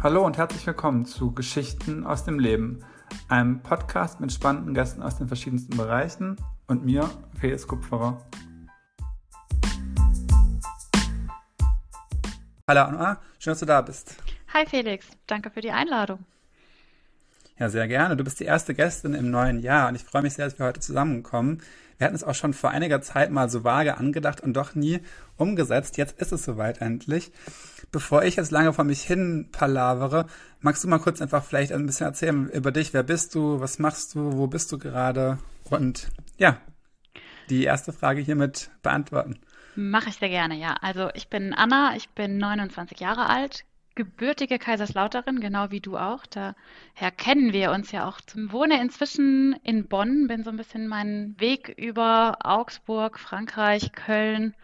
Hallo und herzlich willkommen zu Geschichten aus dem Leben, einem Podcast mit spannenden Gästen aus den verschiedensten Bereichen und mir, Felix Kupferer. Hallo Anna, schön, dass du da bist. Hi Felix, danke für die Einladung. Ja, sehr gerne. Du bist die erste Gästin im neuen Jahr und ich freue mich sehr, dass wir heute zusammenkommen. Wir hatten es auch schon vor einiger Zeit mal so vage angedacht und doch nie umgesetzt. Jetzt ist es soweit endlich. Bevor ich jetzt lange vor mich hin palavere, magst du mal kurz einfach vielleicht ein bisschen erzählen über dich. Wer bist du? Was machst du? Wo bist du gerade? Und ja, die erste Frage hiermit beantworten. Mache ich sehr gerne, ja. Also ich bin Anna, ich bin 29 Jahre alt, gebürtige Kaiserslauterin, genau wie du auch. Daher kennen wir uns ja auch. Zum Wohne inzwischen in Bonn, bin so ein bisschen meinen Weg über Augsburg, Frankreich, Köln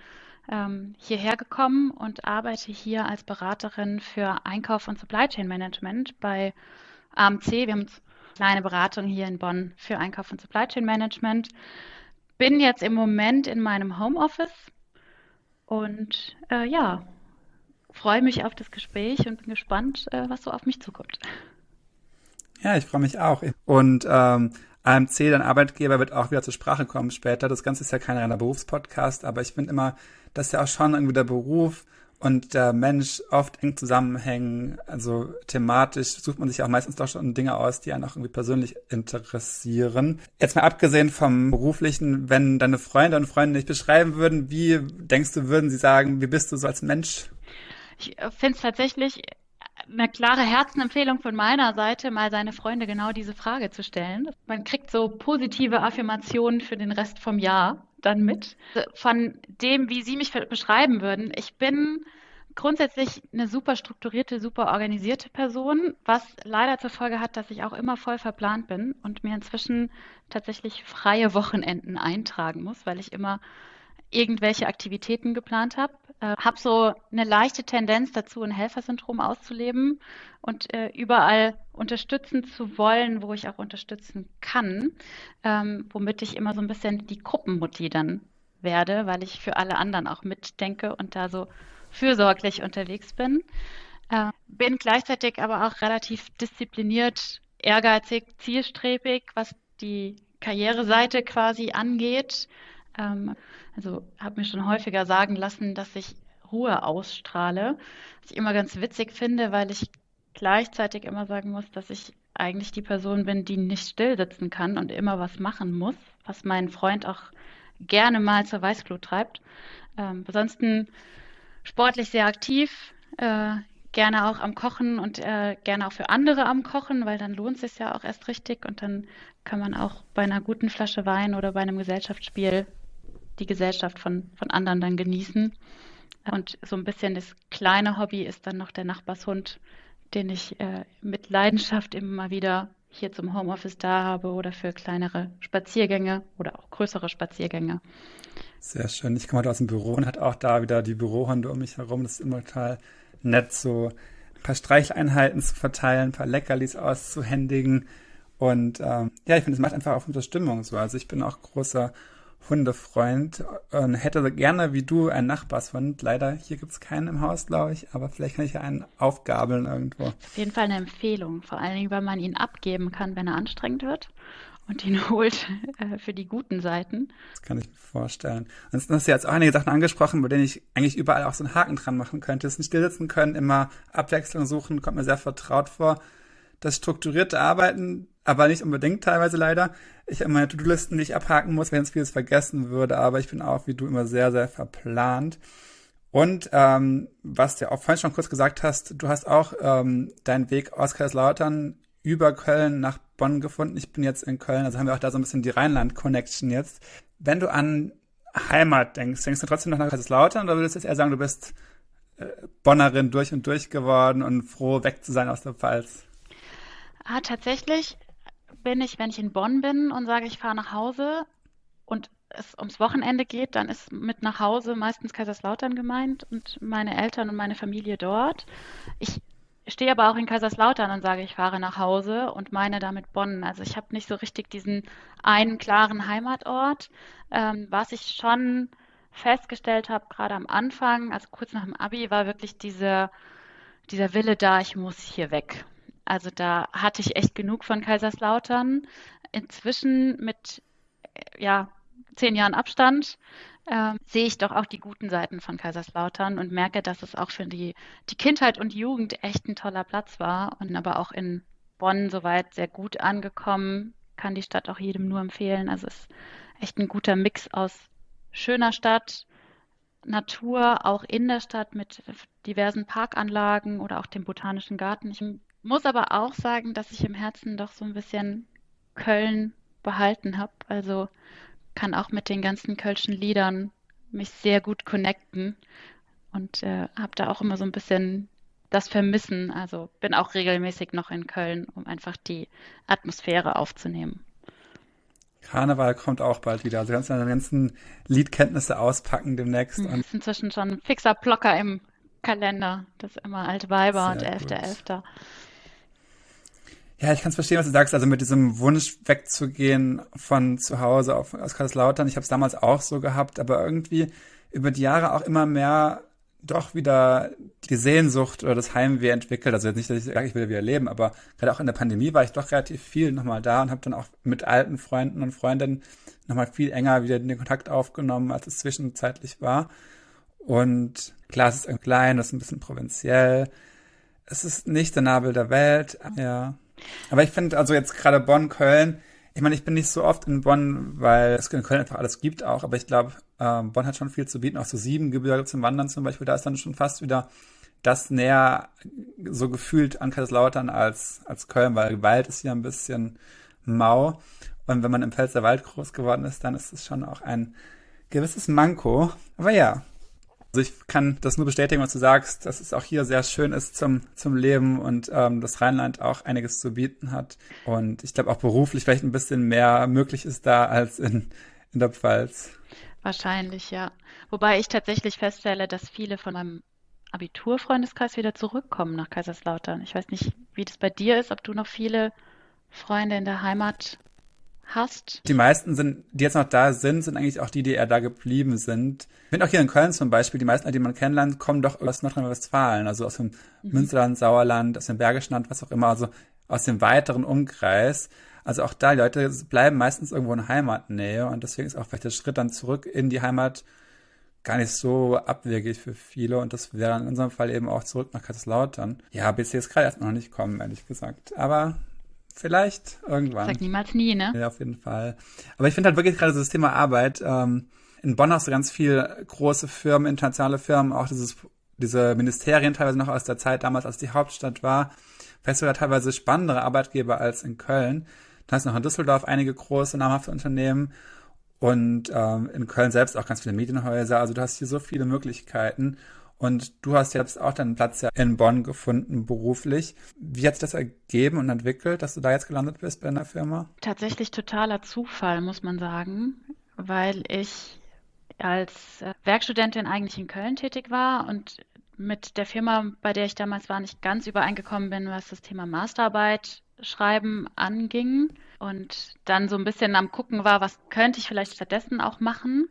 ähm, hierher gekommen und arbeite hier als Beraterin für Einkauf und Supply Chain Management bei AMC. Wir haben eine kleine Beratung hier in Bonn für Einkauf und Supply Chain Management. Bin jetzt im Moment in meinem Homeoffice und äh, ja, freue mich auf das Gespräch und bin gespannt, äh, was so auf mich zukommt. Ja, ich freue mich auch. Und ähm, AMC, dein Arbeitgeber, wird auch wieder zur Sprache kommen später. Das Ganze ist ja kein reiner Berufspodcast, aber ich finde immer, dass ja auch schon irgendwie der Beruf und der Mensch oft eng zusammenhängen. Also thematisch sucht man sich auch meistens doch schon Dinge aus, die einen auch irgendwie persönlich interessieren. Jetzt mal abgesehen vom beruflichen, wenn deine Freunde und Freunde dich beschreiben würden, wie denkst du, würden sie sagen, wie bist du so als Mensch? Ich äh, finde es tatsächlich eine klare Herzenempfehlung von meiner Seite, mal seine Freunde genau diese Frage zu stellen. Man kriegt so positive Affirmationen für den Rest vom Jahr dann mit. Von dem, wie Sie mich beschreiben würden, ich bin grundsätzlich eine super strukturierte, super organisierte Person, was leider zur Folge hat, dass ich auch immer voll verplant bin und mir inzwischen tatsächlich freie Wochenenden eintragen muss, weil ich immer irgendwelche Aktivitäten geplant habe. Äh, habe so eine leichte Tendenz dazu, ein Helfersyndrom auszuleben und äh, überall unterstützen zu wollen, wo ich auch unterstützen kann, ähm, womit ich immer so ein bisschen die Gruppenmutti dann werde, weil ich für alle anderen auch mitdenke und da so fürsorglich unterwegs bin. Äh, bin gleichzeitig aber auch relativ diszipliniert, ehrgeizig, zielstrebig, was die Karriereseite quasi angeht. Ähm, also habe mir schon häufiger sagen lassen, dass ich Ruhe ausstrahle. Was ich immer ganz witzig finde, weil ich gleichzeitig immer sagen muss, dass ich eigentlich die Person bin, die nicht still sitzen kann und immer was machen muss, was mein Freund auch gerne mal zur Weißglut treibt. Ähm, ansonsten sportlich sehr aktiv, äh, gerne auch am Kochen und äh, gerne auch für andere am Kochen, weil dann lohnt es sich ja auch erst richtig und dann kann man auch bei einer guten Flasche Wein oder bei einem Gesellschaftsspiel die Gesellschaft von, von anderen dann genießen. Und so ein bisschen das kleine Hobby ist dann noch der Nachbarshund, den ich äh, mit Leidenschaft immer wieder hier zum Homeoffice da habe oder für kleinere Spaziergänge oder auch größere Spaziergänge. Sehr schön. Ich komme heute aus dem Büro und hat auch da wieder die Bürohunde um mich herum. Das ist immer total nett, so ein paar Streicheleinheiten zu verteilen, ein paar Leckerlis auszuhändigen. Und ähm, ja, ich finde, es macht einfach auch gute Stimmung so. Also ich bin auch großer Hundefreund und hätte gerne wie du einen Nachbarshund. Leider hier gibt es keinen im Haus, glaube ich, aber vielleicht kann ich ja einen aufgabeln irgendwo. Auf jeden Fall eine Empfehlung, vor allen Dingen, weil man ihn abgeben kann, wenn er anstrengend wird und ihn holt äh, für die guten Seiten. Das kann ich mir vorstellen. Und hast du jetzt auch einige Sachen angesprochen, bei denen ich eigentlich überall auch so einen Haken dran machen könnte. Das nicht stillsitzen können, immer Abwechslung suchen, kommt mir sehr vertraut vor. Das strukturierte Arbeiten, aber nicht unbedingt teilweise leider. Ich habe meine To-Do-Listen, die ich abhaken muss, wenn es vieles vergessen würde, aber ich bin auch wie du immer sehr, sehr verplant. Und ähm, was du auch vorhin schon kurz gesagt hast, du hast auch ähm, deinen Weg aus Kaiserslautern über Köln nach Bonn gefunden. Ich bin jetzt in Köln, also haben wir auch da so ein bisschen die Rheinland-Connection jetzt. Wenn du an Heimat denkst, denkst du trotzdem noch nach Kaiserslautern oder würdest du jetzt eher sagen, du bist äh, Bonnerin durch und durch geworden und froh, weg zu sein aus der Pfalz? Ah, tatsächlich bin ich, wenn ich in Bonn bin und sage, ich fahre nach Hause und es ums Wochenende geht, dann ist mit nach Hause meistens Kaiserslautern gemeint und meine Eltern und meine Familie dort. Ich stehe aber auch in Kaiserslautern und sage, ich fahre nach Hause und meine damit Bonn. Also ich habe nicht so richtig diesen einen klaren Heimatort. Ähm, was ich schon festgestellt habe, gerade am Anfang, also kurz nach dem Abi, war wirklich diese dieser Wille da, ich muss hier weg. Also da hatte ich echt genug von Kaiserslautern. Inzwischen mit ja, zehn Jahren Abstand äh, sehe ich doch auch die guten Seiten von Kaiserslautern und merke, dass es auch für die, die Kindheit und Jugend echt ein toller Platz war und aber auch in Bonn soweit sehr gut angekommen. Kann die Stadt auch jedem nur empfehlen. Also es ist echt ein guter Mix aus schöner Stadt, Natur, auch in der Stadt mit diversen Parkanlagen oder auch dem Botanischen Garten. Ich muss aber auch sagen, dass ich im Herzen doch so ein bisschen Köln behalten habe. Also kann auch mit den ganzen Kölschen Liedern mich sehr gut connecten und äh, habe da auch immer so ein bisschen das Vermissen. Also bin auch regelmäßig noch in Köln, um einfach die Atmosphäre aufzunehmen. Karneval kommt auch bald wieder. Also ganz deine ganzen Liedkenntnisse auspacken demnächst. Das hm, ist inzwischen schon ein fixer Blocker im Kalender. Das ist immer alte Weiber und 11.11. .11. Ja, ich kann es verstehen, was du sagst. Also mit diesem Wunsch wegzugehen von zu Hause auf, aus Kaiserslautern. Ich habe es damals auch so gehabt, aber irgendwie über die Jahre auch immer mehr doch wieder die Sehnsucht oder das Heimweh entwickelt. Also jetzt nicht, dass ich sage, ich will wieder leben, aber gerade auch in der Pandemie war ich doch relativ viel nochmal da und habe dann auch mit alten Freunden und Freundinnen nochmal viel enger wieder den Kontakt aufgenommen, als es zwischenzeitlich war. Und klar, es ist klein, es ist ein bisschen provinziell. Es ist nicht der Nabel der Welt, ja. Aber ich finde also jetzt gerade Bonn, Köln, ich meine, ich bin nicht so oft in Bonn, weil es in Köln einfach alles gibt auch, aber ich glaube, ähm, Bonn hat schon viel zu bieten, auch so sieben Gebirge zum Wandern zum Beispiel, da ist dann schon fast wieder das näher so gefühlt an Kaiserslautern als, als Köln, weil Wald ist hier ein bisschen mau. Und wenn man im Pfälzer Wald groß geworden ist, dann ist es schon auch ein gewisses Manko. Aber ja, also ich kann das nur bestätigen, was du sagst, dass es auch hier sehr schön ist zum, zum Leben und ähm, das Rheinland auch einiges zu bieten hat. Und ich glaube auch beruflich vielleicht ein bisschen mehr möglich ist da als in, in der Pfalz. Wahrscheinlich, ja. Wobei ich tatsächlich feststelle, dass viele von meinem Abiturfreundeskreis wieder zurückkommen nach Kaiserslautern. Ich weiß nicht, wie das bei dir ist, ob du noch viele Freunde in der Heimat hast. Die meisten sind, die jetzt noch da sind, sind eigentlich auch die, die eher da geblieben sind. Ich finde auch hier in Köln zum Beispiel, die meisten, die man kennenlernt, kommen doch aus Nordrhein-Westfalen, also aus dem mhm. Münsterland, Sauerland, aus dem Bergischen Land, was auch immer, also aus dem weiteren Umkreis. Also auch da, die Leute bleiben meistens irgendwo in Heimatnähe und deswegen ist auch vielleicht der Schritt dann zurück in die Heimat gar nicht so abwegig für viele und das wäre in unserem Fall eben auch zurück nach Kaiserslautern. Ja, bis jetzt gerade erstmal noch nicht kommen, ehrlich gesagt. Aber vielleicht irgendwann. Sag niemals nie, ne? Ja, auf jeden Fall. Aber ich finde halt wirklich gerade so das Thema Arbeit. Ähm, in Bonn hast du ganz viele große Firmen, internationale Firmen, auch dieses, diese Ministerien teilweise noch aus der Zeit damals, als die Hauptstadt war. Vielleicht sogar teilweise spannendere Arbeitgeber als in Köln. Da hast du noch in Düsseldorf einige große, namhafte Unternehmen und ähm, in Köln selbst auch ganz viele Medienhäuser. Also du hast hier so viele Möglichkeiten. Und du hast jetzt auch deinen Platz ja in Bonn gefunden, beruflich. Wie hat sich das ergeben und entwickelt, dass du da jetzt gelandet bist bei einer Firma? Tatsächlich totaler Zufall, muss man sagen, weil ich als äh, Werkstudentin eigentlich in Köln tätig war und mit der Firma, bei der ich damals war, nicht ganz übereingekommen bin, was das Thema Masterarbeit schreiben anging und dann so ein bisschen am gucken war, was könnte ich vielleicht stattdessen auch machen.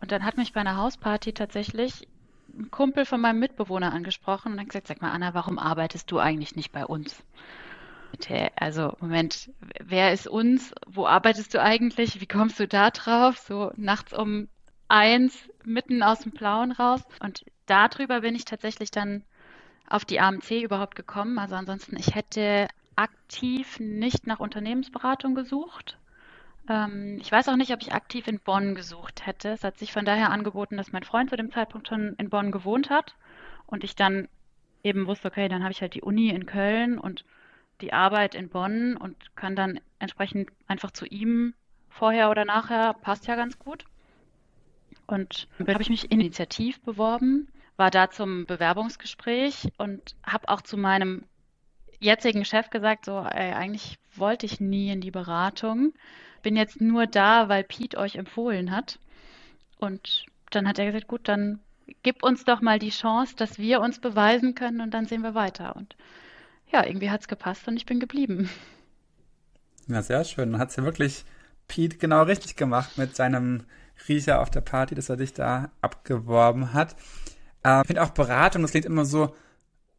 Und dann hat mich bei einer Hausparty tatsächlich ein Kumpel von meinem Mitbewohner angesprochen und hat gesagt, sag mal, Anna, warum arbeitest du eigentlich nicht bei uns? Also, Moment, wer ist uns? Wo arbeitest du eigentlich? Wie kommst du da drauf? So nachts um eins, mitten aus dem Blauen raus. Und darüber bin ich tatsächlich dann auf die AMC überhaupt gekommen. Also ansonsten, ich hätte aktiv nicht nach Unternehmensberatung gesucht. Ähm, ich weiß auch nicht, ob ich aktiv in Bonn gesucht hätte. Es hat sich von daher angeboten, dass mein Freund zu dem Zeitpunkt schon in Bonn gewohnt hat und ich dann eben wusste, okay, dann habe ich halt die Uni in Köln und die Arbeit in Bonn und kann dann entsprechend einfach zu ihm vorher oder nachher, passt ja ganz gut. Und dann habe ich mich initiativ beworben, war da zum Bewerbungsgespräch und habe auch zu meinem jetzigen Chef gesagt, so, ey, eigentlich wollte ich nie in die Beratung bin jetzt nur da, weil Pete euch empfohlen hat. Und dann hat er gesagt, gut, dann gib uns doch mal die Chance, dass wir uns beweisen können und dann sehen wir weiter. Und ja, irgendwie hat es gepasst und ich bin geblieben. Ja, sehr schön. Dann hat es ja wirklich Pete genau richtig gemacht mit seinem Riecher auf der Party, dass er dich da abgeworben hat. Äh, ich finde auch Beratung, das klingt immer so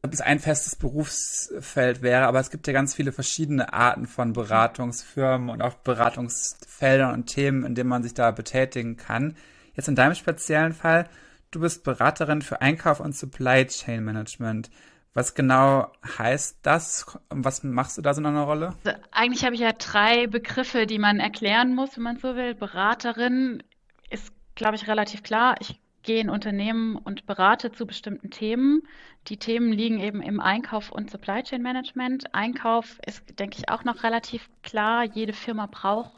ob es ein festes Berufsfeld wäre, aber es gibt ja ganz viele verschiedene Arten von Beratungsfirmen und auch Beratungsfeldern und Themen, in denen man sich da betätigen kann. Jetzt in deinem speziellen Fall, du bist Beraterin für Einkauf und Supply Chain Management. Was genau heißt das? Was machst du da so in einer Rolle? Also eigentlich habe ich ja drei Begriffe, die man erklären muss, wenn man so will. Beraterin ist, glaube ich, relativ klar. Ich gehe in Unternehmen und berate zu bestimmten Themen. Die Themen liegen eben im Einkauf und Supply Chain Management. Einkauf ist, denke ich, auch noch relativ klar. Jede Firma braucht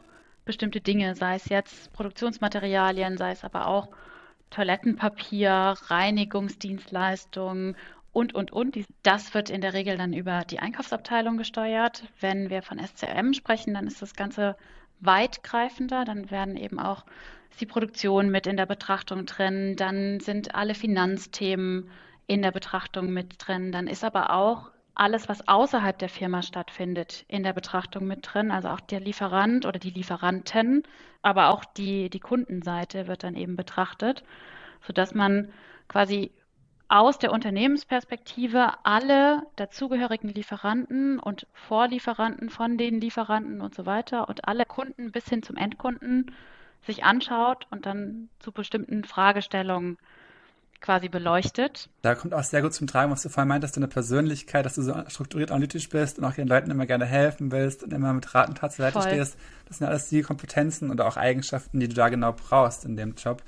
bestimmte Dinge, sei es jetzt Produktionsmaterialien, sei es aber auch Toilettenpapier, Reinigungsdienstleistungen und, und, und. Das wird in der Regel dann über die Einkaufsabteilung gesteuert. Wenn wir von SCM sprechen, dann ist das Ganze weitgreifender. Dann werden eben auch die Produktion mit in der Betrachtung drin. Dann sind alle Finanzthemen in der Betrachtung mit drin. Dann ist aber auch alles, was außerhalb der Firma stattfindet, in der Betrachtung mit drin. Also auch der Lieferant oder die Lieferanten, aber auch die, die Kundenseite wird dann eben betrachtet, sodass man quasi aus der Unternehmensperspektive alle dazugehörigen Lieferanten und Vorlieferanten von den Lieferanten und so weiter und alle Kunden bis hin zum Endkunden sich anschaut und dann zu bestimmten Fragestellungen quasi beleuchtet. Da kommt auch sehr gut zum Tragen, was du vorhin meintest, deine Persönlichkeit, dass du so strukturiert analytisch bist und auch den Leuten immer gerne helfen willst und immer mit Rat und Tat zur Seite Voll. stehst. Das sind alles die Kompetenzen oder auch Eigenschaften, die du da genau brauchst in dem Job.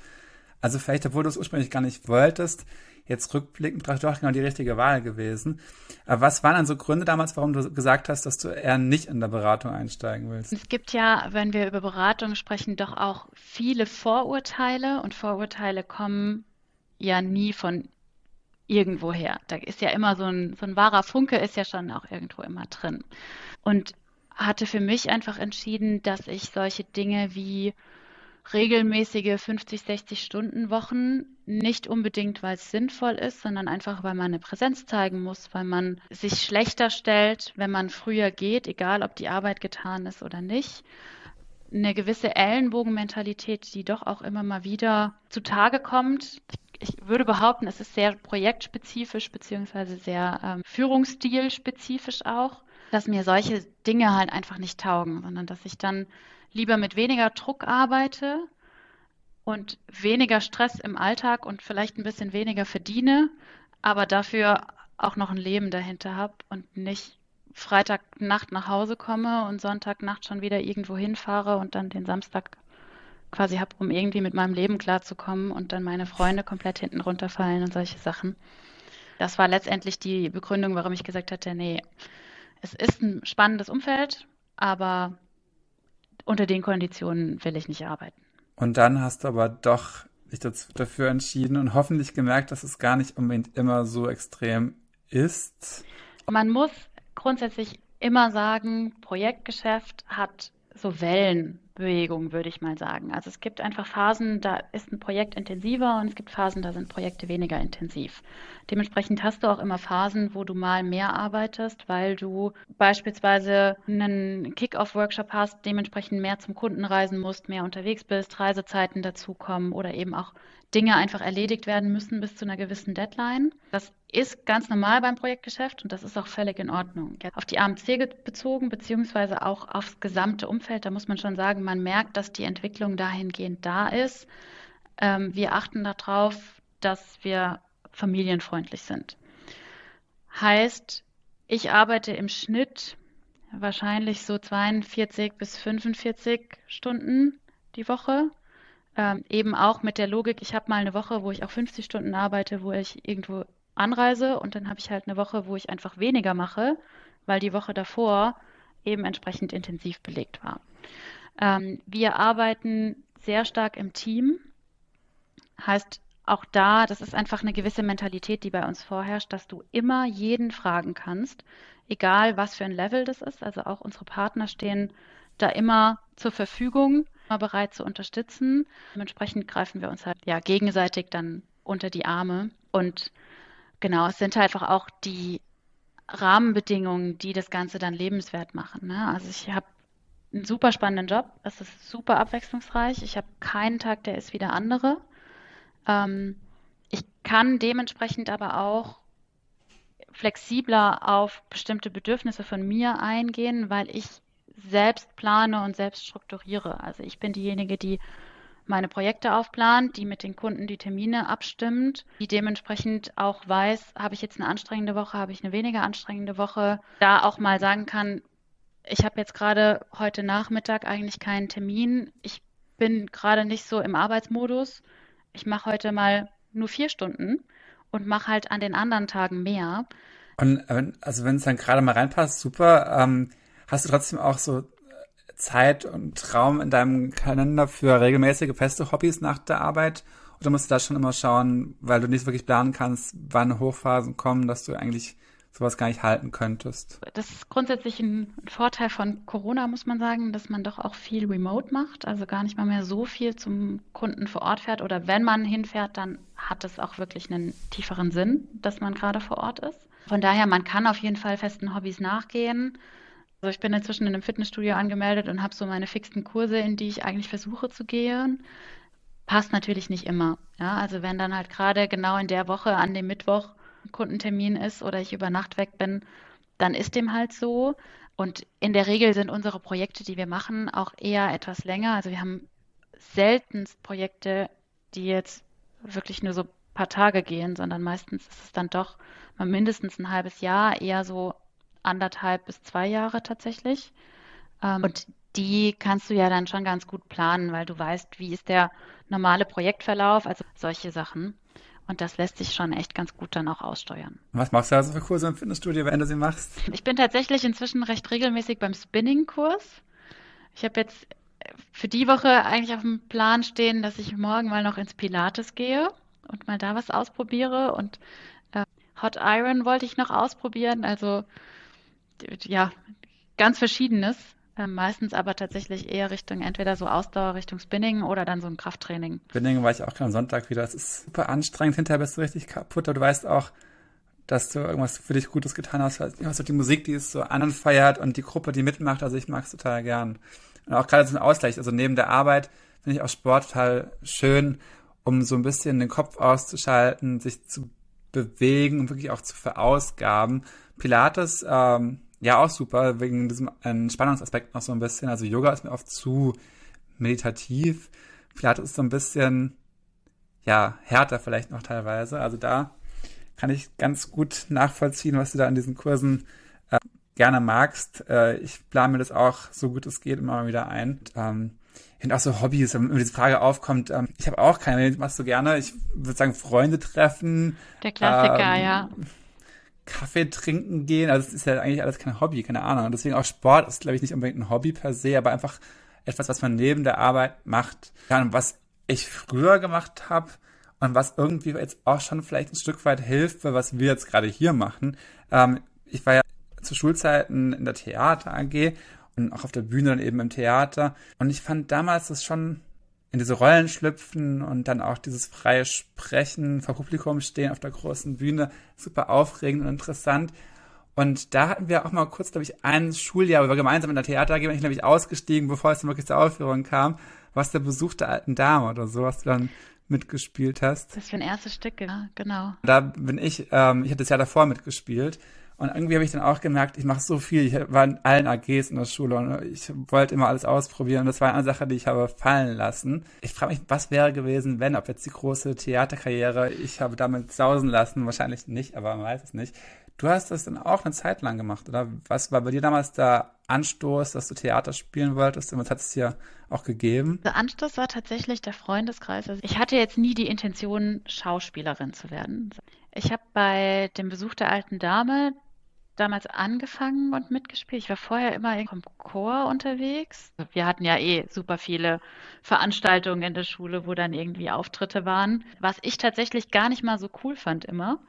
Also vielleicht, obwohl du es ursprünglich gar nicht wolltest, jetzt rückblickend doch genau die richtige Wahl gewesen. Aber was waren dann so Gründe damals, warum du gesagt hast, dass du eher nicht in der Beratung einsteigen willst? Es gibt ja, wenn wir über Beratung sprechen, doch auch viele Vorurteile und Vorurteile kommen ja nie von irgendwoher. Da ist ja immer so ein, so ein wahrer Funke ist ja schon auch irgendwo immer drin. Und hatte für mich einfach entschieden, dass ich solche Dinge wie regelmäßige 50, 60 Stunden Wochen, nicht unbedingt, weil es sinnvoll ist, sondern einfach, weil man eine Präsenz zeigen muss, weil man sich schlechter stellt, wenn man früher geht, egal ob die Arbeit getan ist oder nicht. Eine gewisse Ellenbogenmentalität, die doch auch immer mal wieder zutage kommt. Ich würde behaupten, es ist sehr projektspezifisch beziehungsweise sehr ähm, Führungsstilspezifisch auch, dass mir solche Dinge halt einfach nicht taugen, sondern dass ich dann lieber mit weniger Druck arbeite und weniger Stress im Alltag und vielleicht ein bisschen weniger verdiene, aber dafür auch noch ein Leben dahinter habe und nicht Freitagnacht nach Hause komme und Sonntagnacht schon wieder irgendwo hinfahre und dann den Samstag quasi habe, um irgendwie mit meinem Leben klarzukommen und dann meine Freunde komplett hinten runterfallen und solche Sachen. Das war letztendlich die Begründung, warum ich gesagt hatte, nee, es ist ein spannendes Umfeld, aber unter den Konditionen will ich nicht arbeiten. Und dann hast du aber doch dich dafür entschieden und hoffentlich gemerkt, dass es gar nicht unbedingt immer so extrem ist. Man muss grundsätzlich immer sagen, Projektgeschäft hat so Wellenbewegungen, würde ich mal sagen. Also es gibt einfach Phasen, da ist ein Projekt intensiver und es gibt Phasen, da sind Projekte weniger intensiv. Dementsprechend hast du auch immer Phasen, wo du mal mehr arbeitest, weil du beispielsweise einen Kick-Off-Workshop hast, dementsprechend mehr zum Kunden reisen musst, mehr unterwegs bist, Reisezeiten dazukommen oder eben auch Dinge einfach erledigt werden müssen bis zu einer gewissen Deadline. Das ist ganz normal beim Projektgeschäft und das ist auch völlig in Ordnung. Auf die AMC bezogen, beziehungsweise auch aufs gesamte Umfeld, da muss man schon sagen, man merkt, dass die Entwicklung dahingehend da ist. Ähm, wir achten darauf, dass wir familienfreundlich sind. Heißt, ich arbeite im Schnitt wahrscheinlich so 42 bis 45 Stunden die Woche. Ähm, eben auch mit der Logik, ich habe mal eine Woche, wo ich auch 50 Stunden arbeite, wo ich irgendwo anreise und dann habe ich halt eine Woche, wo ich einfach weniger mache, weil die Woche davor eben entsprechend intensiv belegt war. Ähm, wir arbeiten sehr stark im Team. Heißt, auch da, das ist einfach eine gewisse Mentalität, die bei uns vorherrscht, dass du immer jeden fragen kannst, egal was für ein Level das ist. Also auch unsere Partner stehen da immer zur Verfügung, bereit zu unterstützen. Dementsprechend greifen wir uns halt ja gegenseitig dann unter die Arme. Und genau, es sind halt einfach auch die Rahmenbedingungen, die das Ganze dann lebenswert machen. Ne? Also ich habe einen super spannenden Job, es ist super abwechslungsreich. Ich habe keinen Tag, der ist wie der andere. Ähm, ich kann dementsprechend aber auch flexibler auf bestimmte Bedürfnisse von mir eingehen, weil ich selbst plane und selbst strukturiere. Also ich bin diejenige, die meine Projekte aufplant, die mit den Kunden die Termine abstimmt, die dementsprechend auch weiß, habe ich jetzt eine anstrengende Woche, habe ich eine weniger anstrengende Woche, da auch mal sagen kann, ich habe jetzt gerade heute Nachmittag eigentlich keinen Termin, ich bin gerade nicht so im Arbeitsmodus, ich mache heute mal nur vier Stunden und mache halt an den anderen Tagen mehr. Und also wenn es dann gerade mal reinpasst, super. Ähm, hast du trotzdem auch so Zeit und Raum in deinem Kalender für regelmäßige feste Hobbys nach der Arbeit? Oder musst du da schon immer schauen, weil du nicht wirklich planen kannst, wann Hochphasen kommen, dass du eigentlich sowas gar nicht halten könntest? Das ist grundsätzlich ein Vorteil von Corona, muss man sagen, dass man doch auch viel remote macht, also gar nicht mal mehr so viel zum Kunden vor Ort fährt. Oder wenn man hinfährt, dann hat es auch wirklich einen tieferen Sinn, dass man gerade vor Ort ist. Von daher, man kann auf jeden Fall festen Hobbys nachgehen. Also ich bin inzwischen in einem Fitnessstudio angemeldet und habe so meine fixen Kurse, in die ich eigentlich versuche zu gehen. Passt natürlich nicht immer. Ja, also wenn dann halt gerade genau in der Woche an dem Mittwoch ein Kundentermin ist oder ich über Nacht weg bin, dann ist dem halt so. Und in der Regel sind unsere Projekte, die wir machen, auch eher etwas länger. Also wir haben seltenst Projekte, die jetzt wirklich nur so ein paar Tage gehen, sondern meistens ist es dann doch mal mindestens ein halbes Jahr, eher so anderthalb bis zwei Jahre tatsächlich. Ähm, und die kannst du ja dann schon ganz gut planen, weil du weißt, wie ist der normale Projektverlauf, also solche Sachen. Und das lässt sich schon echt ganz gut dann auch aussteuern. Was machst du also für Kurse im Fitnessstudio, wenn du sie machst? Ich bin tatsächlich inzwischen recht regelmäßig beim Spinning-Kurs. Ich habe jetzt für die Woche eigentlich auf dem Plan stehen, dass ich morgen mal noch ins Pilates gehe und mal da was ausprobiere. Und äh, Hot Iron wollte ich noch ausprobieren. Also ja, ganz Verschiedenes. Äh, meistens aber tatsächlich eher Richtung entweder so Ausdauer Richtung Spinning oder dann so ein Krafttraining. Spinning war ich auch am Sonntag wieder. Es ist super anstrengend. Hinterher bist du richtig kaputt. Aber du weißt auch, dass du irgendwas für dich Gutes getan hast. Du hast die Musik, die es so anfeiert und die Gruppe, die mitmacht. Also ich mag es total gern. Und auch gerade so ein Ausgleich. Also neben der Arbeit finde ich auch Sport total schön, um so ein bisschen den Kopf auszuschalten, sich zu bewegen und wirklich auch zu verausgaben. Pilates, ähm, ja, auch super, wegen diesem Entspannungsaspekt noch so ein bisschen. Also Yoga ist mir oft zu meditativ. Pilates ist so ein bisschen, ja, härter vielleicht noch teilweise. Also da kann ich ganz gut nachvollziehen, was du da in diesen Kursen äh, gerne magst. Äh, ich plane mir das auch so gut es geht immer mal wieder ein. Und, ähm, und auch so Hobbys, wenn diese Frage aufkommt. Ähm, ich habe auch keine, machst du gerne? Ich würde sagen, Freunde treffen. Der Klassiker, ähm, ja Kaffee trinken gehen. Also es ist ja eigentlich alles kein Hobby, keine Ahnung. Und deswegen auch Sport ist, glaube ich, nicht unbedingt ein Hobby per se, aber einfach etwas, was man neben der Arbeit macht. Und was ich früher gemacht habe und was irgendwie jetzt auch schon vielleicht ein Stück weit hilft, was wir jetzt gerade hier machen. Ähm, ich war ja zu Schulzeiten in der Theater AG und auch auf der Bühne dann eben im Theater. Und ich fand damals das schon in diese Rollen schlüpfen und dann auch dieses freie Sprechen vor Publikum stehen auf der großen Bühne super aufregend und interessant. Und da hatten wir auch mal kurz, glaube ich, ein Schuljahr, wo wir gemeinsam in der Theater gehen, ich nämlich ausgestiegen, bevor es dann wirklich zur Aufführung kam, was der Besuch der alten Dame oder so, was du dann mitgespielt hast. Das für ein erstes Stück, ja, genau. Da bin ich, ähm, ich hatte das Jahr davor mitgespielt und irgendwie habe ich dann auch gemerkt, ich mache so viel. Ich war in allen AGs in der Schule und ich wollte immer alles ausprobieren. Das war eine Sache, die ich habe fallen lassen. Ich frage mich, was wäre gewesen, wenn, ob jetzt die große Theaterkarriere, ich habe damit sausen lassen, wahrscheinlich nicht, aber man weiß es nicht. Du hast das dann auch eine Zeit lang gemacht, oder? Was war bei dir damals der Anstoß, dass du Theater spielen wolltest und was hat es dir auch gegeben? Der Anstoß war tatsächlich der Freundeskreis. Also ich hatte jetzt nie die Intention, Schauspielerin zu werden. Ich habe bei dem Besuch der alten Dame damals angefangen und mitgespielt. Ich war vorher immer im Chor unterwegs. Wir hatten ja eh super viele Veranstaltungen in der Schule, wo dann irgendwie Auftritte waren. Was ich tatsächlich gar nicht mal so cool fand immer,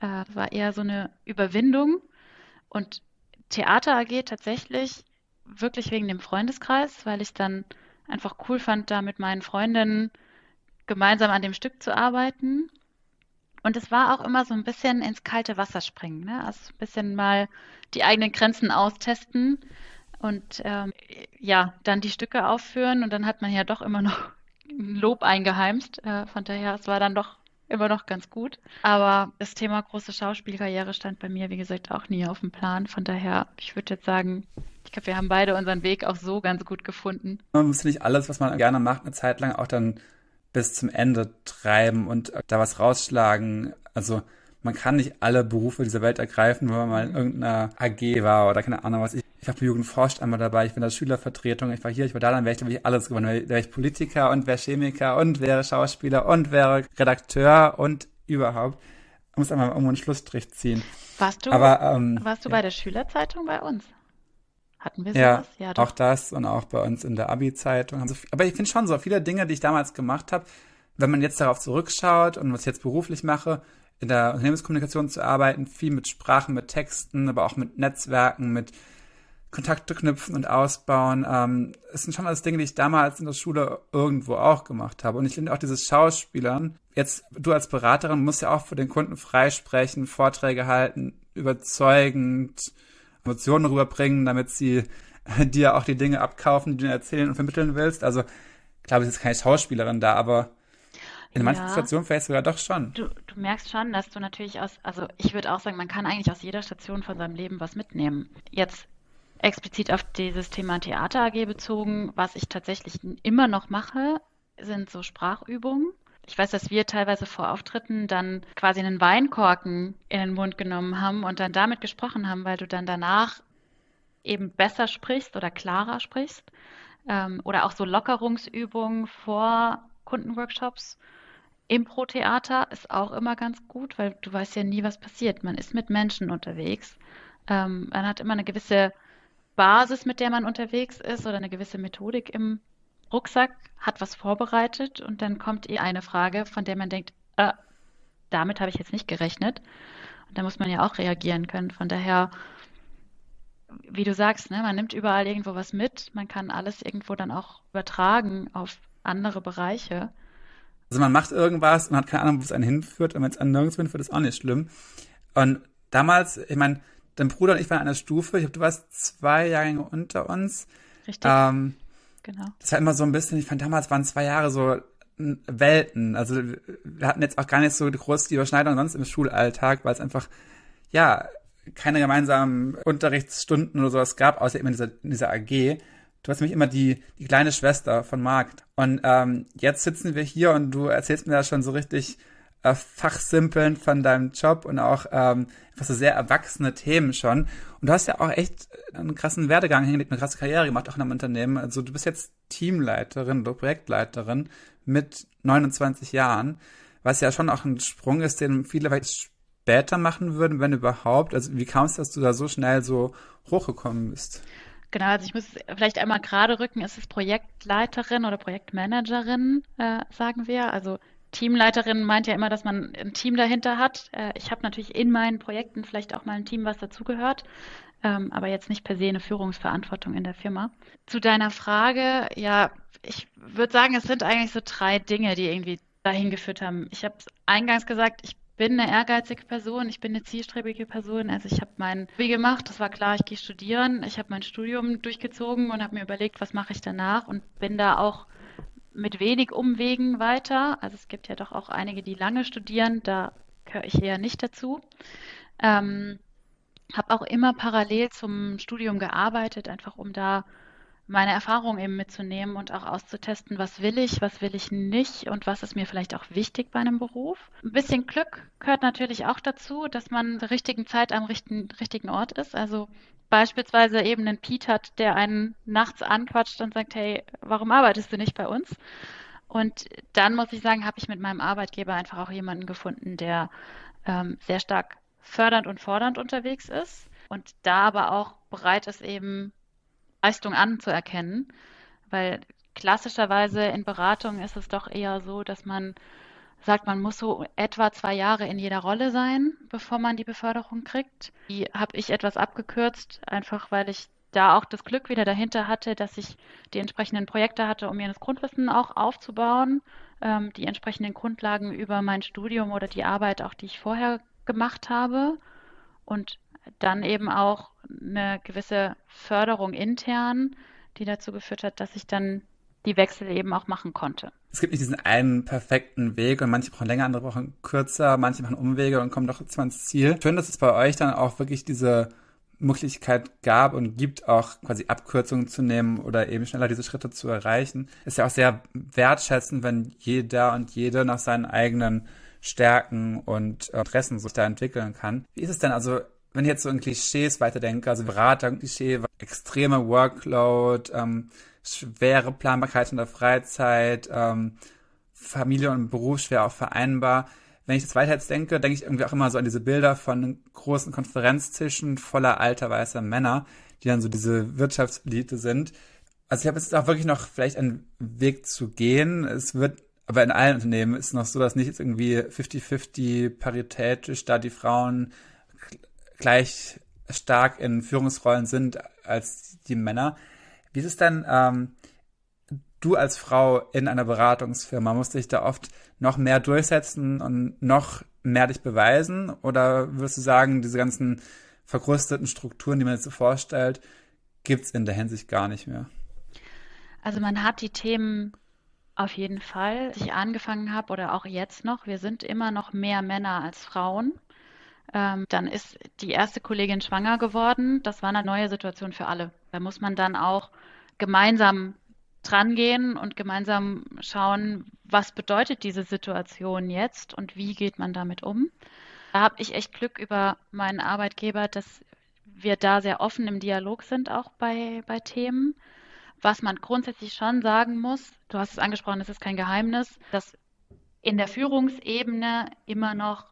äh, war eher so eine Überwindung. Und Theater AG tatsächlich wirklich wegen dem Freundeskreis, weil ich dann einfach cool fand, da mit meinen Freundinnen gemeinsam an dem Stück zu arbeiten. Und es war auch immer so ein bisschen ins kalte Wasser springen, ne? Also ein bisschen mal die eigenen Grenzen austesten und ähm, ja, dann die Stücke aufführen und dann hat man ja doch immer noch Lob eingeheimst. Äh, von daher, es war dann doch immer noch ganz gut. Aber das Thema große Schauspielkarriere stand bei mir, wie gesagt, auch nie auf dem Plan. Von daher, ich würde jetzt sagen, ich glaube, wir haben beide unseren Weg auch so ganz gut gefunden. Man muss nicht alles, was man gerne macht, eine Zeit lang auch dann bis zum Ende treiben und da was rausschlagen. Also man kann nicht alle Berufe dieser Welt ergreifen, wenn man mal in irgendeiner AG war oder keine Ahnung was. Ich, ich war bei Jugend forscht einmal dabei, ich bin der Schülervertretung, ich war hier, ich war da, dann wäre ich, wäre ich alles gewonnen. Dann wäre ich Politiker und wäre Chemiker und wäre Schauspieler und wäre Redakteur und überhaupt. Man muss einmal irgendwo einen Schlussstrich ziehen. Warst du, Aber, ähm, warst du bei der Schülerzeitung bei uns? Hatten wir Ja, sowas? Ja, auch doch. das und auch bei uns in der Abi-Zeitung. Aber ich finde schon so viele Dinge, die ich damals gemacht habe, wenn man jetzt darauf zurückschaut und was ich jetzt beruflich mache, in der Unternehmenskommunikation zu arbeiten, viel mit Sprachen, mit Texten, aber auch mit Netzwerken, mit Kontakte knüpfen und ausbauen. Ähm, es sind schon alles Dinge, die ich damals in der Schule irgendwo auch gemacht habe. Und ich finde auch dieses Schauspielern, jetzt du als Beraterin musst ja auch für den Kunden freisprechen, Vorträge halten, überzeugend, Emotionen rüberbringen, damit sie dir auch die Dinge abkaufen, die du erzählen und vermitteln willst. Also, ich glaube, es ist keine Schauspielerin da, aber in manchen Ja. Situationen vielleicht sogar doch schon. Du, du merkst schon, dass du natürlich aus, also ich würde auch sagen, man kann eigentlich aus jeder Station von seinem Leben was mitnehmen. Jetzt explizit auf dieses Thema Theater AG bezogen, was ich tatsächlich immer noch mache, sind so Sprachübungen. Ich weiß, dass wir teilweise vor Auftritten dann quasi einen Weinkorken in den Mund genommen haben und dann damit gesprochen haben, weil du dann danach eben besser sprichst oder klarer sprichst. Ähm, oder auch so Lockerungsübungen vor Kundenworkshops. Impro-Theater ist auch immer ganz gut, weil du weißt ja nie, was passiert. Man ist mit Menschen unterwegs. Ähm, man hat immer eine gewisse Basis, mit der man unterwegs ist oder eine gewisse Methodik im Rucksack, hat was vorbereitet und dann kommt eh eine Frage, von der man denkt, äh, damit habe ich jetzt nicht gerechnet. Und da muss man ja auch reagieren können. Von daher, wie du sagst, ne, man nimmt überall irgendwo was mit. Man kann alles irgendwo dann auch übertragen auf andere Bereiche. Also man macht irgendwas und hat keine Ahnung, wo es einen hinführt. Und wenn es einen nirgendwo hinführt, ist auch nicht schlimm. Und damals, ich meine, dein Bruder und ich waren in einer Stufe, ich glaube, du warst zwei Jahre unter uns. Richtig? Ähm, Genau. das war immer so ein bisschen, ich fand damals waren zwei Jahre so Welten. Also wir hatten jetzt auch gar nicht so groß die Überschneidung sonst im Schulalltag, weil es einfach, ja, keine gemeinsamen Unterrichtsstunden oder sowas gab, außer eben in dieser, in dieser AG. Du warst nämlich immer die, die kleine Schwester von Marc. Und ähm, jetzt sitzen wir hier und du erzählst mir da schon so richtig äh, fachsimpeln von deinem Job und auch ähm, einfach so sehr erwachsene Themen schon. Und du hast ja auch echt einen krassen Werdegang hingelegt, eine krasse Karriere gemacht, auch in einem Unternehmen. Also du bist jetzt Teamleiterin oder Projektleiterin mit 29 Jahren, was ja schon auch ein Sprung ist, den viele vielleicht später machen würden, wenn überhaupt. Also wie kam es, dass du da so schnell so hochgekommen bist? Genau, also ich muss vielleicht einmal gerade rücken, ist es Projektleiterin oder Projektmanagerin, äh, sagen wir. Also Teamleiterin meint ja immer, dass man ein Team dahinter hat. Äh, ich habe natürlich in meinen Projekten vielleicht auch mal ein Team, was dazugehört, ähm, aber jetzt nicht per se eine Führungsverantwortung in der Firma. Zu deiner Frage, ja, ich würde sagen, es sind eigentlich so drei Dinge, die irgendwie dahin geführt haben. Ich habe eingangs gesagt, ich bin eine ehrgeizige Person, ich bin eine zielstrebige Person. Also ich habe mein Abi gemacht, das war klar, ich gehe studieren. Ich habe mein Studium durchgezogen und habe mir überlegt, was mache ich danach und bin da auch mit wenig Umwegen weiter. Also es gibt ja doch auch einige, die lange studieren, da gehöre ich eher nicht dazu. Ähm, habe auch immer parallel zum Studium gearbeitet, einfach um da meine Erfahrungen eben mitzunehmen und auch auszutesten, was will ich, was will ich nicht und was ist mir vielleicht auch wichtig bei einem Beruf. Ein bisschen Glück gehört natürlich auch dazu, dass man zur richtigen Zeit am richtigen, richtigen Ort ist. Also beispielsweise eben einen Pete hat, der einen nachts anquatscht und sagt, hey, warum arbeitest du nicht bei uns? Und dann muss ich sagen, habe ich mit meinem Arbeitgeber einfach auch jemanden gefunden, der ähm, sehr stark fördernd und fordernd unterwegs ist und da aber auch bereit ist, eben Leistung anzuerkennen, weil klassischerweise in Beratung ist es doch eher so, dass man sagt, man muss so etwa zwei Jahre in jeder Rolle sein, bevor man die Beförderung kriegt. Die habe ich etwas abgekürzt, einfach weil ich da auch das Glück wieder dahinter hatte, dass ich die entsprechenden Projekte hatte, um mir das Grundwissen auch aufzubauen, ähm, die entsprechenden Grundlagen über mein Studium oder die Arbeit auch, die ich vorher gemacht habe und dann eben auch eine gewisse Förderung intern, die dazu geführt hat, dass ich dann die Wechsel eben auch machen konnte. Es gibt nicht diesen einen perfekten Weg und manche brauchen länger, andere brauchen kürzer, manche machen Umwege und kommen doch ins Ziel. Schön, dass es bei euch dann auch wirklich diese Möglichkeit gab und gibt, auch quasi Abkürzungen zu nehmen oder eben schneller diese Schritte zu erreichen. Ist ja auch sehr wertschätzend, wenn jeder und jede nach seinen eigenen Stärken und äh, Interessen sich da entwickeln kann. Wie ist es denn also, wenn ich jetzt so in Klischees weiterdenke, also Berater, Klischee, extreme Workload, ähm, schwere Planbarkeit in der Freizeit, ähm, Familie und Beruf schwer auch vereinbar wenn ich das weiter jetzt denke, denke ich irgendwie auch immer so an diese Bilder von großen Konferenztischen voller alter weißer Männer, die dann so diese Wirtschaftselite sind. Also ich habe jetzt auch wirklich noch vielleicht einen Weg zu gehen. Es wird, aber in allen Unternehmen ist es noch so, dass nicht jetzt irgendwie 50-50 paritätisch da die Frauen gleich stark in Führungsrollen sind als die Männer. Wie ist es denn, ähm, du als Frau in einer Beratungsfirma, musst dich da oft noch mehr durchsetzen und noch mehr dich beweisen? Oder würdest du sagen, diese ganzen verkrusteten Strukturen, die man jetzt so vorstellt, gibt's in der Hinsicht gar nicht mehr? Also man hat die Themen auf jeden Fall, als ich angefangen habe oder auch jetzt noch, wir sind immer noch mehr Männer als Frauen. Ähm, dann ist die erste Kollegin schwanger geworden. Das war eine neue Situation für alle. Da muss man dann auch gemeinsam drangehen und gemeinsam schauen, was bedeutet diese Situation jetzt und wie geht man damit um. Da habe ich echt Glück über meinen Arbeitgeber, dass wir da sehr offen im Dialog sind, auch bei, bei Themen. Was man grundsätzlich schon sagen muss, du hast es angesprochen, das ist kein Geheimnis, dass in der Führungsebene immer noch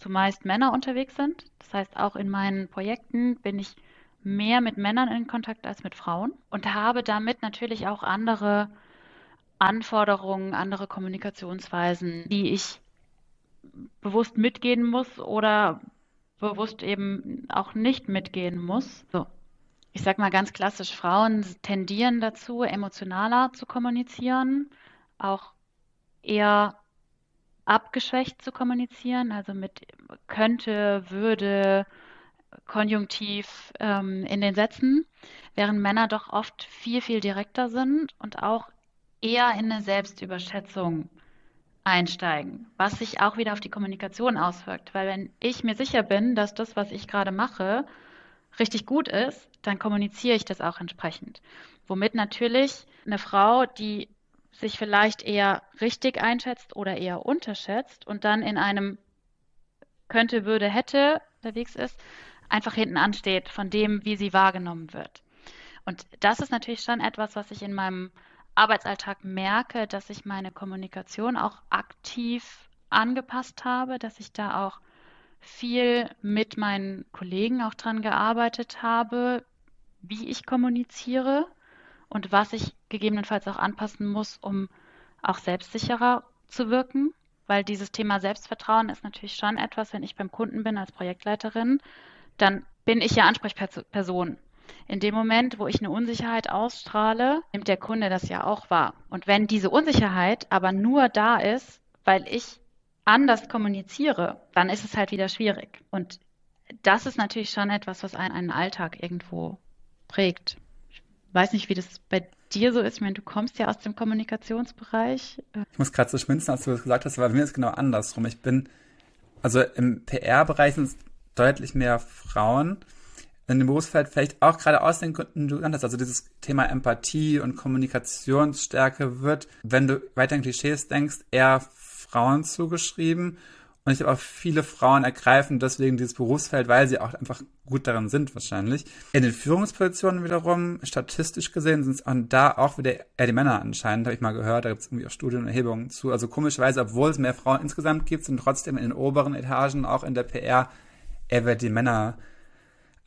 zumeist Männer unterwegs sind. Das heißt, auch in meinen Projekten bin ich mehr mit Männern in Kontakt als mit Frauen und habe damit natürlich auch andere Anforderungen, andere Kommunikationsweisen, die ich bewusst mitgehen muss oder bewusst eben auch nicht mitgehen muss. So. Ich sag mal ganz klassisch, Frauen tendieren dazu, emotionaler zu kommunizieren, auch eher abgeschwächt zu kommunizieren, also mit könnte, würde, Konjunktiv ähm, in den Sätzen, während Männer doch oft viel, viel direkter sind und auch eher in eine Selbstüberschätzung einsteigen, was sich auch wieder auf die Kommunikation auswirkt. Weil wenn ich mir sicher bin, dass das, was ich gerade mache, richtig gut ist, dann kommuniziere ich das auch entsprechend. Womit natürlich eine Frau, die sich vielleicht eher richtig einschätzt oder eher unterschätzt und dann in einem könnte, würde, hätte unterwegs ist, einfach hinten ansteht von dem, wie sie wahrgenommen wird. Und das ist natürlich schon etwas, was ich in meinem Arbeitsalltag merke, dass ich meine Kommunikation auch aktiv angepasst habe, dass ich da auch viel mit meinen Kollegen auch dran gearbeitet habe, wie ich kommuniziere und was ich gegebenenfalls auch anpassen muss, um auch selbstsicherer zu wirken, weil dieses Thema Selbstvertrauen ist natürlich schon etwas, wenn ich beim Kunden bin als Projektleiterin, dann bin ich ja Ansprechperson. In dem Moment, wo ich eine Unsicherheit ausstrahle, nimmt der Kunde das ja auch wahr. Und wenn diese Unsicherheit aber nur da ist, weil ich anders kommuniziere, dann ist es halt wieder schwierig. Und das ist natürlich schon etwas, was einen, einen Alltag irgendwo prägt. Weiß nicht, wie das bei dir so ist. Ich meine, du kommst ja aus dem Kommunikationsbereich. Ich muss gerade so schminzen, als du das gesagt hast, bei mir ist es genau andersrum. Ich bin, also im PR-Bereich sind es deutlich mehr Frauen in dem Berufsfeld vielleicht auch gerade aus den Gründen, du genannt hast, also dieses Thema Empathie und Kommunikationsstärke wird, wenn du weiter in Klischees denkst, eher Frauen zugeschrieben. Und ich glaube auch viele Frauen ergreifen deswegen dieses Berufsfeld, weil sie auch einfach gut daran sind wahrscheinlich. In den Führungspositionen wiederum, statistisch gesehen, sind es da auch wieder eher die Männer anscheinend, habe ich mal gehört. Da gibt es irgendwie auch Studien und Erhebungen zu. Also komischerweise, obwohl es mehr Frauen insgesamt gibt, sind trotzdem in den oberen Etagen, auch in der PR, er wird die Männer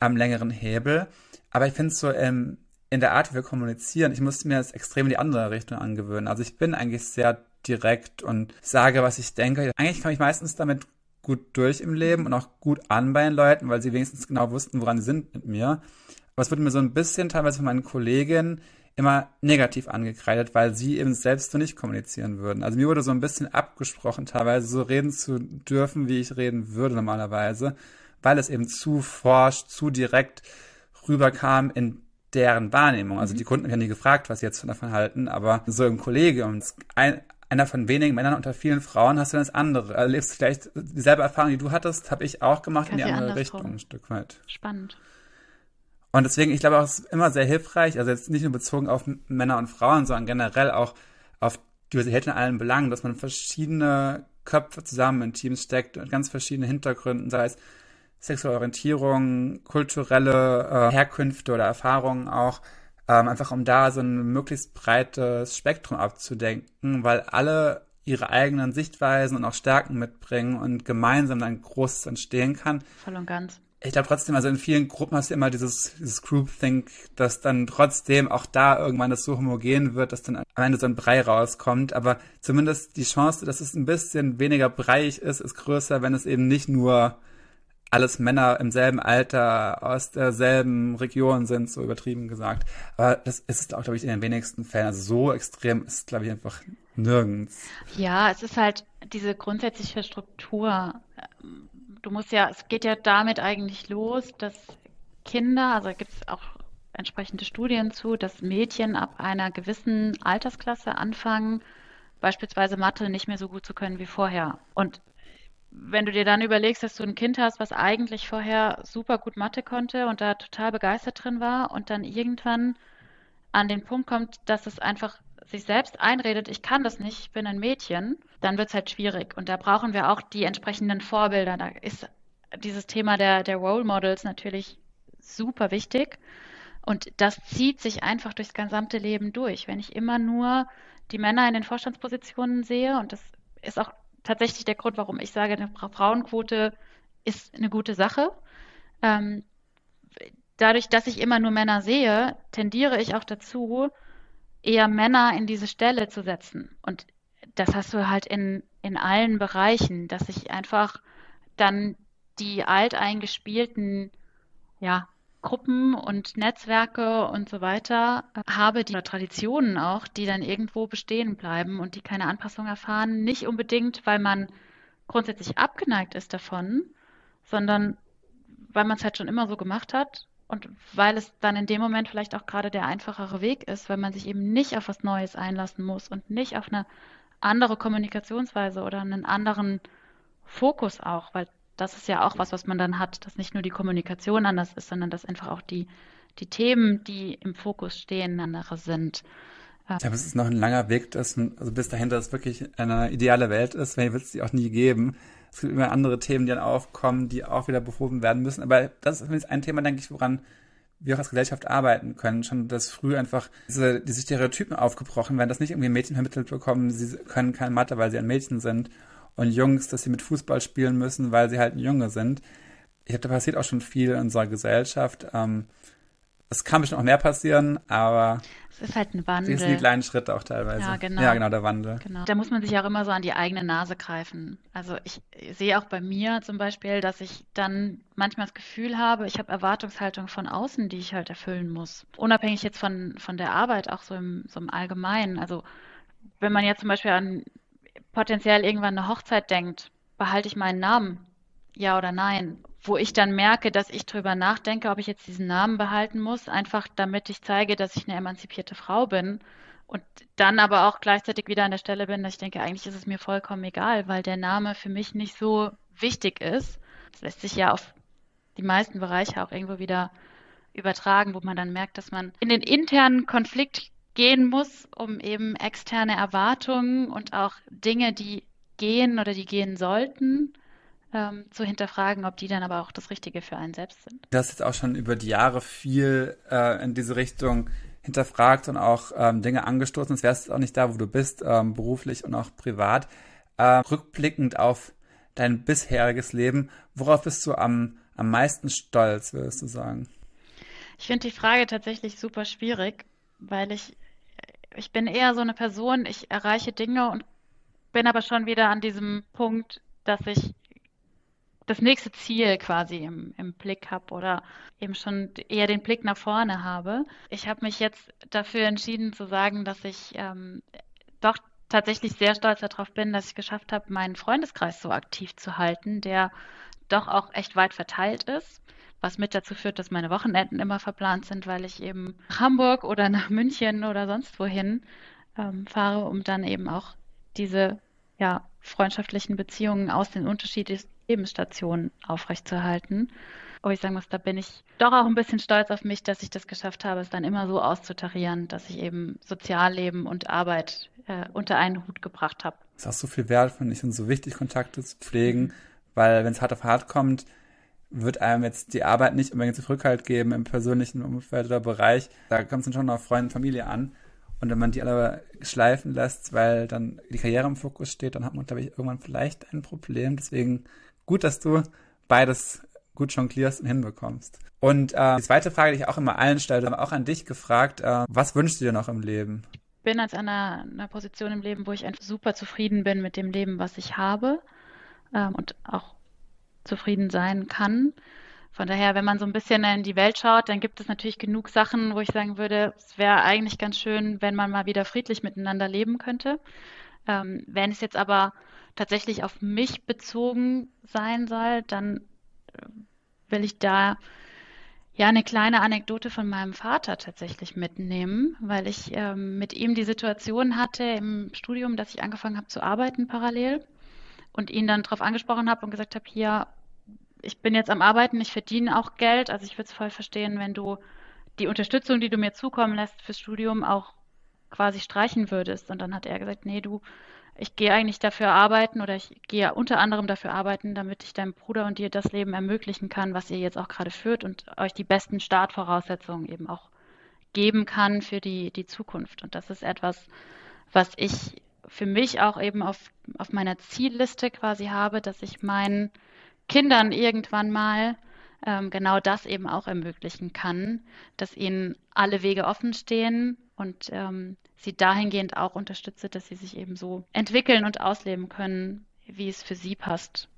am längeren Hebel. Aber ich finde es so ähm, in der Art, wie wir kommunizieren, ich musste mir das extrem in die andere Richtung angewöhnen. Also ich bin eigentlich sehr direkt und sage, was ich denke. Eigentlich komme ich meistens damit gut durch im Leben und auch gut an bei den Leuten, weil sie wenigstens genau wussten, woran sie sind mit mir. Aber es wurde mir so ein bisschen teilweise von meinen Kolleginnen immer negativ angekreidet, weil sie eben selbst so nicht kommunizieren würden. Also mir wurde so ein bisschen abgesprochen, teilweise so reden zu dürfen, wie ich reden würde normalerweise weil es eben zu forsch, zu direkt rüberkam in deren Wahrnehmung. Also mhm. die Kunden haben ja nie gefragt, was sie jetzt davon halten, aber so im Kollegium, ein, einer von wenigen Männern unter vielen Frauen, hast du dann das andere. Erlebst du vielleicht dieselbe Erfahrung, die du hattest, habe ich auch gemacht Quasi in die andere Richtung ein Stück weit. Spannend. Und deswegen, ich glaube auch, es ist immer sehr hilfreich, also jetzt nicht nur bezogen auf Männer und Frauen, sondern generell auch auf Diversität in allen Belangen, dass man verschiedene Köpfe zusammen in Teams steckt und ganz verschiedene Hintergründe, sei es sexuelle Orientierung, kulturelle äh, Herkünfte oder Erfahrungen auch, ähm, einfach um da so ein möglichst breites Spektrum abzudenken, weil alle ihre eigenen Sichtweisen und auch Stärken mitbringen und gemeinsam dann Großes entstehen kann. Voll und ganz ich glaube trotzdem, also in vielen Gruppen hast du immer dieses, dieses Groupthink, dass dann trotzdem auch da irgendwann das so homogen wird, dass dann am Ende so ein Brei rauskommt. Aber zumindest die Chance, dass es ein bisschen weniger breiig ist, ist größer, wenn es eben nicht nur alles Männer im selben Alter aus derselben Region sind, so übertrieben gesagt. Aber das ist auch, glaube ich, in den wenigsten Fällen. Also so extrem ist glaube ich, einfach nirgends. Ja, es ist halt diese grundsätzliche Struktur du musst ja, es geht ja damit eigentlich los, dass Kinder, also gibt es auch entsprechende Studien zu, dass Mädchen ab einer gewissen Altersklasse anfangen, beispielsweise Mathe nicht mehr so gut zu können wie vorher. Und wenn du dir dann überlegst, dass du ein Kind hast, was eigentlich vorher super gut Mathe konnte und da total begeistert drin war und dann irgendwann an den Punkt kommt, dass es einfach sich selbst einredet, ich kann das nicht, ich bin ein Mädchen, dann wird es halt schwierig. Und da brauchen wir auch die entsprechenden Vorbilder. Da ist dieses Thema der, der Role Models natürlich super wichtig. Und das zieht sich einfach durchs gesamte Leben durch. Wenn ich immer nur die Männer in den Vorstandspositionen sehe, und das ist auch tatsächlich der Grund, warum ich sage, eine Frauenquote ist eine gute Sache. Ähm, dadurch, dass ich immer nur Männer sehe, tendiere ich auch dazu, eher Männer in diese Stelle zu setzen. Und das hast du halt in, in allen Bereichen, dass ich einfach dann die alteingespielten ja, Gruppen und Netzwerke und so weiter habe, die Traditionen auch, die dann irgendwo bestehen bleiben und die keine Anpassung erfahren. Nicht unbedingt, weil man grundsätzlich abgeneigt ist davon, sondern weil man es halt schon immer so gemacht hat und weil es dann in dem Moment vielleicht auch gerade der einfachere Weg ist, weil man sich eben nicht auf was Neues einlassen muss und nicht auf eine andere Kommunikationsweise oder einen anderen Fokus auch, weil das ist ja auch was, was man dann hat, dass nicht nur die Kommunikation anders ist, sondern dass einfach auch die, die Themen, die im Fokus stehen, andere sind. Ja, aber es ist noch ein langer Weg, dass, also bis dahin, dass es wirklich eine ideale Welt ist, weil wird es die auch nie geben. Es gibt immer andere Themen, die dann aufkommen, die auch wieder behoben werden müssen. Aber das ist ein Thema, denke ich, woran wir auch als Gesellschaft arbeiten können. Schon, dass früh einfach diese, diese Stereotypen aufgebrochen werden, dass nicht irgendwie Mädchen vermittelt bekommen, sie können keine Mathe, weil sie ein Mädchen sind. Und Jungs, dass sie mit Fußball spielen müssen, weil sie halt ein Junge sind. Ich glaube, da passiert auch schon viel in unserer Gesellschaft. Ähm, es kann bestimmt auch mehr passieren, aber es ist halt ein Wandel. Es sind die kleinen Schritte auch teilweise. Ja, genau. Ja, genau, der Wandel. Genau. Da muss man sich auch immer so an die eigene Nase greifen. Also ich sehe auch bei mir zum Beispiel, dass ich dann manchmal das Gefühl habe, ich habe Erwartungshaltung von außen, die ich halt erfüllen muss. Unabhängig jetzt von, von der Arbeit, auch so im, so im Allgemeinen. Also wenn man jetzt zum Beispiel an potenziell irgendwann eine Hochzeit denkt, behalte ich meinen Namen? Ja oder nein? wo ich dann merke, dass ich drüber nachdenke, ob ich jetzt diesen Namen behalten muss, einfach damit ich zeige, dass ich eine emanzipierte Frau bin und dann aber auch gleichzeitig wieder an der Stelle bin, dass ich denke, eigentlich ist es mir vollkommen egal, weil der Name für mich nicht so wichtig ist. Das lässt sich ja auf die meisten Bereiche auch irgendwo wieder übertragen, wo man dann merkt, dass man in den internen Konflikt gehen muss, um eben externe Erwartungen und auch Dinge, die gehen oder die gehen sollten, ähm, zu hinterfragen, ob die dann aber auch das Richtige für einen selbst sind. Du hast jetzt auch schon über die Jahre viel äh, in diese Richtung hinterfragt und auch ähm, Dinge angestoßen. Sonst wärst du auch nicht da, wo du bist, ähm, beruflich und auch privat. Äh, rückblickend auf dein bisheriges Leben, worauf bist du am, am meisten stolz, würdest du sagen? Ich finde die Frage tatsächlich super schwierig, weil ich, ich bin eher so eine Person, ich erreiche Dinge und bin aber schon wieder an diesem Punkt, dass ich das nächste Ziel quasi im, im Blick habe oder eben schon eher den Blick nach vorne habe. Ich habe mich jetzt dafür entschieden zu sagen, dass ich ähm, doch tatsächlich sehr stolz darauf bin, dass ich geschafft habe, meinen Freundeskreis so aktiv zu halten, der doch auch echt weit verteilt ist, was mit dazu führt, dass meine Wochenenden immer verplant sind, weil ich eben nach Hamburg oder nach München oder sonst wohin ähm, fahre, um dann eben auch diese ja, freundschaftlichen Beziehungen aus den unterschiedlichsten Lebensstationen aufrechtzuerhalten. Aber ich sagen muss, da bin ich doch auch ein bisschen stolz auf mich, dass ich das geschafft habe, es dann immer so auszutarieren, dass ich eben Sozialleben und Arbeit äh, unter einen Hut gebracht habe. Es ist auch so viel wert, finde ich, und so wichtig, Kontakte zu pflegen, weil wenn es hart auf hart kommt, wird einem jetzt die Arbeit nicht unbedingt Rückhalt geben im persönlichen Umfeld oder Bereich. Da kommt es dann schon auf Freunde und Familie an. Und wenn man die alle schleifen lässt, weil dann die Karriere im Fokus steht, dann hat man, glaube ich, irgendwann vielleicht ein Problem. Deswegen gut, dass du beides gut jonglierst und hinbekommst. Und äh, die zweite Frage, die ich auch immer allen stelle, aber auch an dich gefragt, äh, was wünschst du dir noch im Leben? Ich bin als an einer, einer Position im Leben, wo ich einfach super zufrieden bin mit dem Leben, was ich habe ähm, und auch zufrieden sein kann. Von daher, wenn man so ein bisschen in die Welt schaut, dann gibt es natürlich genug Sachen, wo ich sagen würde, es wäre eigentlich ganz schön, wenn man mal wieder friedlich miteinander leben könnte. Ähm, wenn es jetzt aber tatsächlich auf mich bezogen sein soll, dann äh, will ich da ja eine kleine Anekdote von meinem Vater tatsächlich mitnehmen, weil ich ähm, mit ihm die Situation hatte im Studium, dass ich angefangen habe zu arbeiten parallel und ihn dann darauf angesprochen habe und gesagt habe, hier, ich bin jetzt am Arbeiten, ich verdiene auch Geld, also ich würde es voll verstehen, wenn du die Unterstützung, die du mir zukommen lässt fürs Studium, auch quasi streichen würdest. Und dann hat er gesagt, nee, du, ich gehe eigentlich dafür arbeiten oder ich gehe unter anderem dafür arbeiten, damit ich deinem Bruder und dir das Leben ermöglichen kann, was ihr jetzt auch gerade führt und euch die besten Startvoraussetzungen eben auch geben kann für die, die Zukunft. Und das ist etwas, was ich für mich auch eben auf, auf meiner Zielliste quasi habe, dass ich meinen Kindern irgendwann mal ähm, genau das eben auch ermöglichen kann, dass ihnen alle Wege offen stehen und ähm, sie dahingehend auch unterstütze, dass sie sich eben so entwickeln und ausleben können, wie es für sie passt,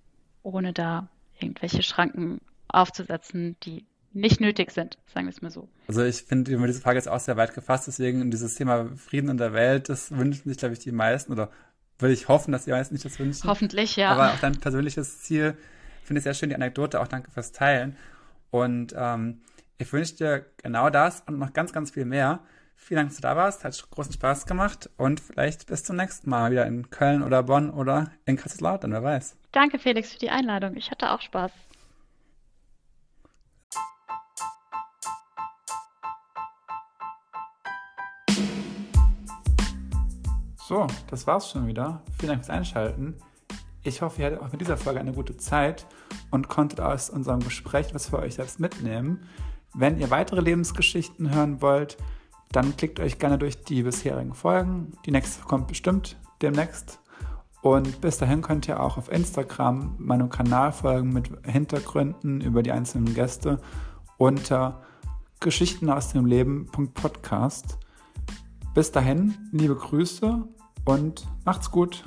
ohne da irgendwelche Schranken aufzusetzen, die nicht nötig sind, sagen wir es mal so. Also ich finde diese Frage jetzt auch sehr weit gefasst, deswegen dieses Thema Frieden in der Welt, das wünschen sich, glaube ich, die meisten oder würde ich hoffen, dass die meisten nicht das wünschen. Hoffentlich, ja. Aber auch dein persönliches Ziel finde ich sehr schön, die Anekdote, auch danke fürs Teilen. Und ähm, ich wünsche dir genau das und noch ganz, ganz viel mehr. Vielen Dank, dass du da warst. Hat großen Spaß gemacht und vielleicht bis zum nächsten Mal wieder in Köln oder Bonn oder in Kaiserslautern, wer weiß. Danke, Felix, für die Einladung. Ich hatte auch Spaß. So, das war's schon wieder. Vielen Dank fürs Einschalten. Ich hoffe, ihr hattet auch mit dieser Folge eine gute Zeit und konntet aus unserem Gespräch was für euch selbst mitnehmen. Wenn ihr weitere Lebensgeschichten hören wollt, dann klickt euch gerne durch die bisherigen Folgen. Die nächste kommt bestimmt demnächst. Und bis dahin könnt ihr auch auf Instagram meinem Kanal folgen mit Hintergründen über die einzelnen Gäste unter Geschichten aus dem Leben.podcast. Bis dahin, liebe Grüße und macht's gut.